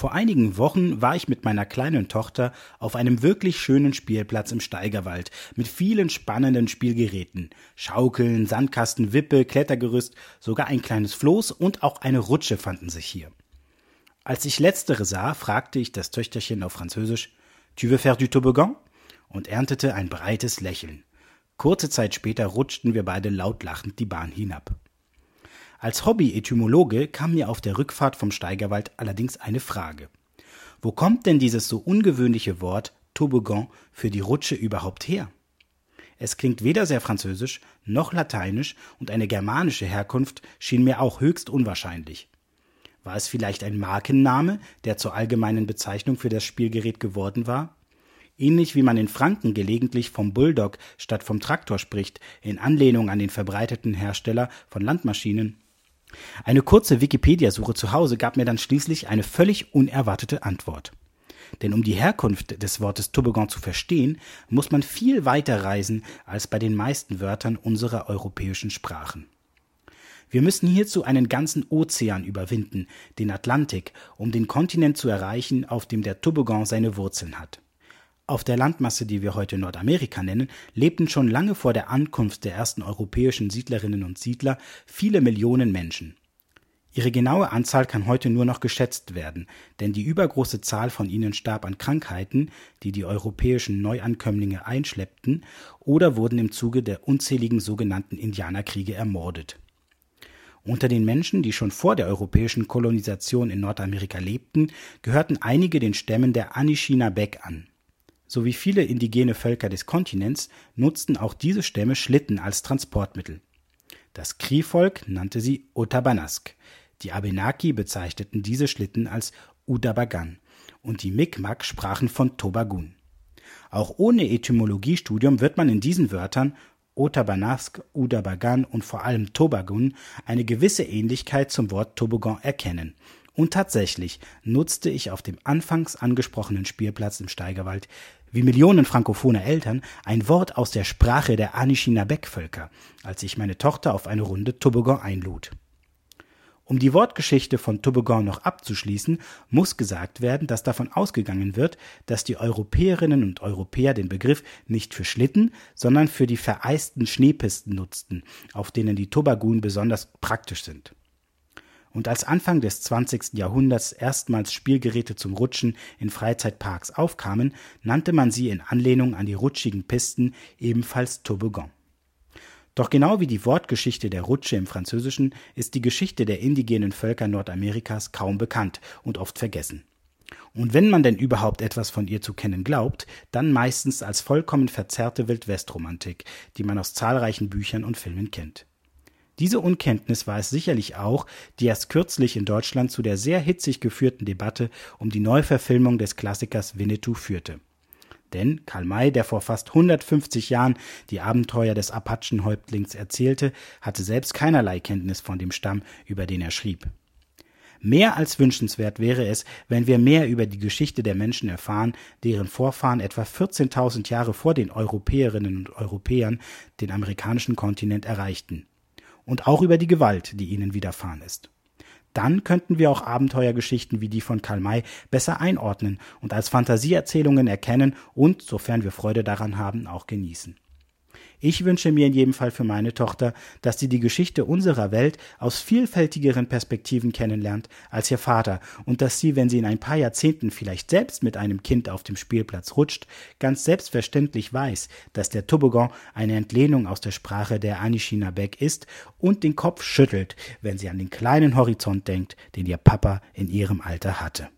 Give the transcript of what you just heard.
Vor einigen Wochen war ich mit meiner kleinen Tochter auf einem wirklich schönen Spielplatz im Steigerwald mit vielen spannenden Spielgeräten. Schaukeln, Sandkasten, Wippe, Klettergerüst, sogar ein kleines Floß und auch eine Rutsche fanden sich hier. Als ich letztere sah, fragte ich das Töchterchen auf Französisch, Tu veux faire du toboggan? und erntete ein breites Lächeln. Kurze Zeit später rutschten wir beide laut lachend die Bahn hinab. Als Hobby-Etymologe kam mir auf der Rückfahrt vom Steigerwald allerdings eine Frage. Wo kommt denn dieses so ungewöhnliche Wort Toboggan für die Rutsche überhaupt her? Es klingt weder sehr französisch noch lateinisch und eine germanische Herkunft schien mir auch höchst unwahrscheinlich. War es vielleicht ein Markenname, der zur allgemeinen Bezeichnung für das Spielgerät geworden war? Ähnlich wie man in Franken gelegentlich vom Bulldog statt vom Traktor spricht, in Anlehnung an den verbreiteten Hersteller von Landmaschinen eine kurze Wikipedia-Suche zu Hause gab mir dann schließlich eine völlig unerwartete Antwort. Denn um die Herkunft des Wortes Toboggan zu verstehen, muss man viel weiter reisen als bei den meisten Wörtern unserer europäischen Sprachen. Wir müssen hierzu einen ganzen Ozean überwinden, den Atlantik, um den Kontinent zu erreichen, auf dem der Toboggan seine Wurzeln hat. Auf der Landmasse, die wir heute Nordamerika nennen, lebten schon lange vor der Ankunft der ersten europäischen Siedlerinnen und Siedler viele Millionen Menschen. Ihre genaue Anzahl kann heute nur noch geschätzt werden, denn die übergroße Zahl von ihnen starb an Krankheiten, die die europäischen Neuankömmlinge einschleppten, oder wurden im Zuge der unzähligen sogenannten Indianerkriege ermordet. Unter den Menschen, die schon vor der europäischen Kolonisation in Nordamerika lebten, gehörten einige den Stämmen der Anishinabek an sowie viele indigene Völker des Kontinents nutzten auch diese Stämme Schlitten als Transportmittel. Das Kri-Volk nannte sie Otabanask, die Abenaki bezeichneten diese Schlitten als Udabagan und die Mi'kmaq sprachen von Tobagun. Auch ohne Etymologiestudium wird man in diesen Wörtern Otabanask, Udabagan und vor allem Tobagun eine gewisse Ähnlichkeit zum Wort Toboggan erkennen und tatsächlich nutzte ich auf dem anfangs angesprochenen Spielplatz im Steigerwald wie Millionen frankophone Eltern ein Wort aus der Sprache der Anishinabek-Völker, als ich meine Tochter auf eine Runde Toboggan einlud. Um die Wortgeschichte von Toboggan noch abzuschließen, muss gesagt werden, dass davon ausgegangen wird, dass die Europäerinnen und Europäer den Begriff nicht für Schlitten, sondern für die vereisten Schneepisten nutzten, auf denen die Tobagun besonders praktisch sind und als Anfang des 20. Jahrhunderts erstmals Spielgeräte zum Rutschen in Freizeitparks aufkamen, nannte man sie in Anlehnung an die rutschigen Pisten ebenfalls Toboggan. Doch genau wie die Wortgeschichte der Rutsche im Französischen ist die Geschichte der indigenen Völker Nordamerikas kaum bekannt und oft vergessen. Und wenn man denn überhaupt etwas von ihr zu kennen glaubt, dann meistens als vollkommen verzerrte Wildwestromantik, die man aus zahlreichen Büchern und Filmen kennt. Diese Unkenntnis war es sicherlich auch, die erst kürzlich in Deutschland zu der sehr hitzig geführten Debatte um die Neuverfilmung des Klassikers Winnetou führte. Denn Karl May, der vor fast 150 Jahren die Abenteuer des Apachenhäuptlings erzählte, hatte selbst keinerlei Kenntnis von dem Stamm, über den er schrieb. Mehr als wünschenswert wäre es, wenn wir mehr über die Geschichte der Menschen erfahren, deren Vorfahren etwa 14.000 Jahre vor den Europäerinnen und Europäern den amerikanischen Kontinent erreichten und auch über die Gewalt, die ihnen widerfahren ist. Dann könnten wir auch Abenteuergeschichten wie die von Karl May besser einordnen und als Fantasieerzählungen erkennen und, sofern wir Freude daran haben, auch genießen. Ich wünsche mir in jedem Fall für meine Tochter, dass sie die Geschichte unserer Welt aus vielfältigeren Perspektiven kennenlernt als ihr Vater und dass sie, wenn sie in ein paar Jahrzehnten vielleicht selbst mit einem Kind auf dem Spielplatz rutscht, ganz selbstverständlich weiß, dass der Toboggan eine Entlehnung aus der Sprache der Anishinabek ist und den Kopf schüttelt, wenn sie an den kleinen Horizont denkt, den ihr Papa in ihrem Alter hatte.